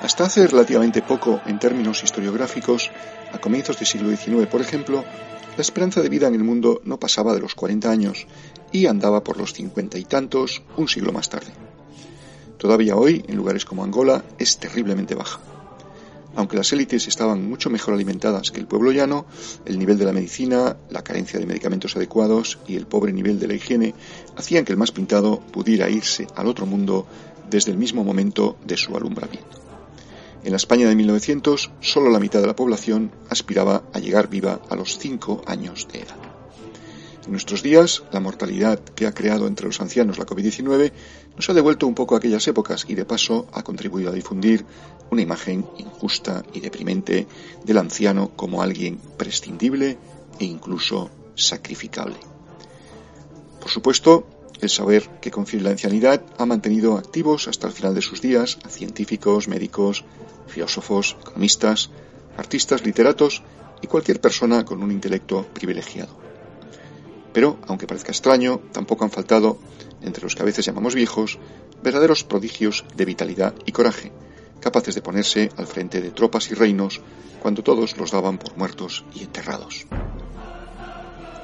Hasta hace relativamente poco, en términos historiográficos, a comienzos del siglo XIX, por ejemplo, la esperanza de vida en el mundo no pasaba de los 40 años y andaba por los cincuenta y tantos un siglo más tarde. Todavía hoy, en lugares como Angola, es terriblemente baja. Aunque las élites estaban mucho mejor alimentadas que el pueblo llano, el nivel de la medicina, la carencia de medicamentos adecuados y el pobre nivel de la higiene hacían que el más pintado pudiera irse al otro mundo desde el mismo momento de su alumbramiento. En la España de 1900, solo la mitad de la población aspiraba a llegar viva a los 5 años de edad. En nuestros días, la mortalidad que ha creado entre los ancianos la COVID-19 nos ha devuelto un poco a aquellas épocas y de paso ha contribuido a difundir una imagen injusta y deprimente del anciano como alguien prescindible e incluso sacrificable. Por supuesto, el saber que confiere la ancianidad ha mantenido activos hasta el final de sus días a científicos, médicos, filósofos, economistas, artistas, literatos y cualquier persona con un intelecto privilegiado. Pero, aunque parezca extraño, tampoco han faltado, entre los que a veces llamamos viejos, verdaderos prodigios de vitalidad y coraje, capaces de ponerse al frente de tropas y reinos cuando todos los daban por muertos y enterrados.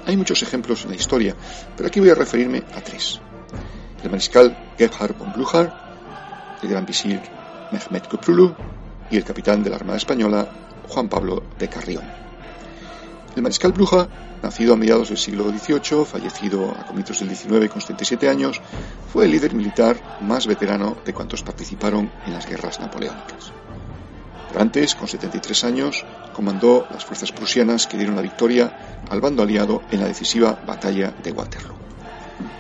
Hay muchos ejemplos en la historia, pero aquí voy a referirme a tres. El mariscal Gerhard von Blücher, el gran visir Mehmet Köprülü y el capitán de la Armada Española, Juan Pablo de Carrión. El mariscal Blücher, nacido a mediados del siglo XVIII, fallecido a comienzos del XIX con 77 años, fue el líder militar más veterano de cuantos participaron en las guerras napoleónicas. Pero antes, con 73 años, comandó las fuerzas prusianas que dieron la victoria al bando aliado en la decisiva batalla de Waterloo.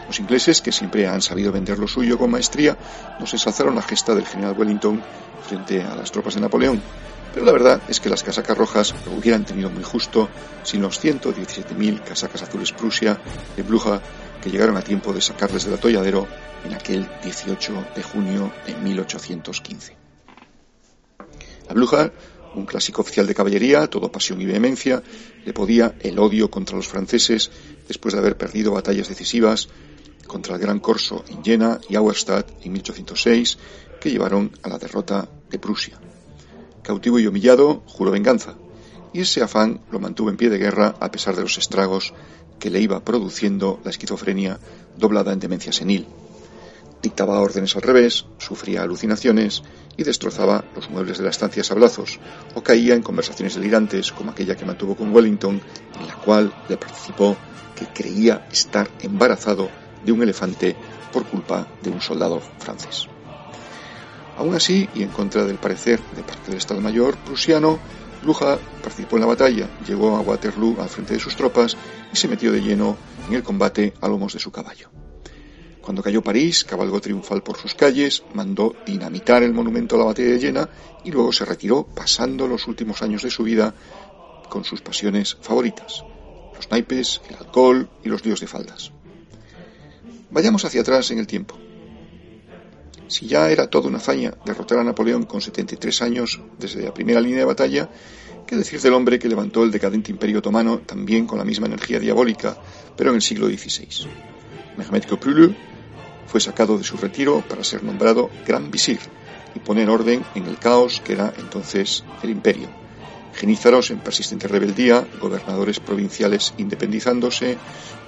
Los ingleses, que siempre han sabido vender lo suyo con maestría, nos ensalzaron la gesta del general Wellington frente a las tropas de Napoleón, pero la verdad es que las casacas rojas lo hubieran tenido muy justo sin los 117.000 casacas azules Prusia de Bluja que llegaron a tiempo de sacarles del atolladero en aquel 18 de junio de 1815. A Bluja un clásico oficial de caballería, todo pasión y vehemencia, le podía el odio contra los franceses después de haber perdido batallas decisivas contra el Gran Corso en Jena y Auerstadt en 1806, que llevaron a la derrota de Prusia. Cautivo y humillado, juró venganza, y ese afán lo mantuvo en pie de guerra a pesar de los estragos que le iba produciendo la esquizofrenia doblada en demencia senil dictaba órdenes al revés, sufría alucinaciones y destrozaba los muebles de la estancia a sablazos, o caía en conversaciones delirantes como aquella que mantuvo con Wellington, en la cual le participó que creía estar embarazado de un elefante por culpa de un soldado francés. Aún así, y en contra del parecer de parte del Estado Mayor prusiano, Blucher participó en la batalla, llegó a Waterloo al frente de sus tropas y se metió de lleno en el combate a lomos de su caballo. Cuando cayó París, cabalgó triunfal por sus calles, mandó dinamitar el monumento a la batalla de Jena y luego se retiró pasando los últimos años de su vida con sus pasiones favoritas, los naipes, el alcohol y los líos de faldas. Vayamos hacia atrás en el tiempo. Si ya era toda una hazaña derrotar a Napoleón con 73 años desde la primera línea de batalla, ¿qué decir del hombre que levantó el decadente imperio otomano también con la misma energía diabólica, pero en el siglo XVI? Mehmet Köprülü fue sacado de su retiro para ser nombrado gran visir y poner orden en el caos que era entonces el imperio. Genízaros en persistente rebeldía, gobernadores provinciales independizándose,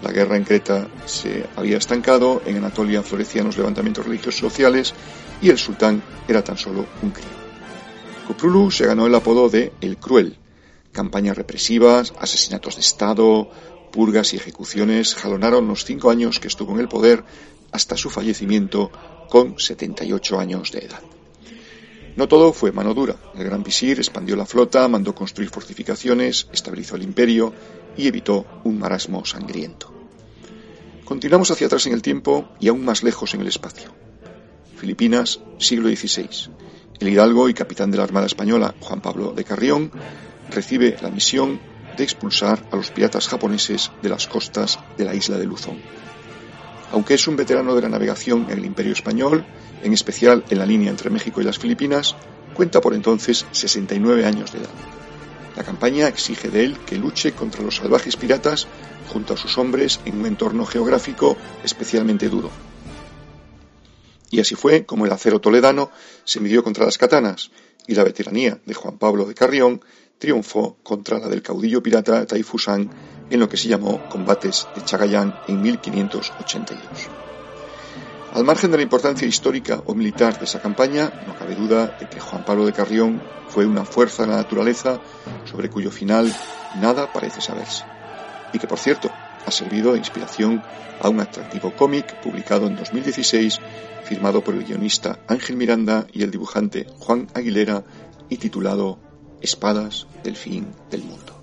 la guerra en Creta se había estancado, en Anatolia florecían los levantamientos religiosos sociales y el sultán era tan solo un crío. Kuprulu se ganó el apodo de El Cruel. Campañas represivas, asesinatos de Estado, purgas y ejecuciones jalonaron los cinco años que estuvo en el poder hasta su fallecimiento con 78 años de edad. No todo fue mano dura. El gran visir expandió la flota, mandó construir fortificaciones, estabilizó el imperio y evitó un marasmo sangriento. Continuamos hacia atrás en el tiempo y aún más lejos en el espacio. Filipinas, siglo XVI. El hidalgo y capitán de la Armada Española, Juan Pablo de Carrión, recibe la misión de expulsar a los piratas japoneses de las costas de la isla de Luzón. Aunque es un veterano de la navegación en el Imperio Español, en especial en la línea entre México y las Filipinas, cuenta por entonces 69 años de edad. La campaña exige de él que luche contra los salvajes piratas junto a sus hombres en un entorno geográfico especialmente duro. Y así fue como el acero toledano se midió contra las katanas, y la veteranía de Juan Pablo de Carrión triunfó contra la del caudillo pirata Taifusán en lo que se llamó combates de Chagayán en 1582. Al margen de la importancia histórica o militar de esa campaña, no cabe duda de que Juan Pablo de Carrión fue una fuerza de la naturaleza sobre cuyo final nada parece saberse. Y que, por cierto, ha servido de inspiración a un atractivo cómic publicado en 2016, firmado por el guionista Ángel Miranda y el dibujante Juan Aguilera y titulado Espadas del fin del mundo.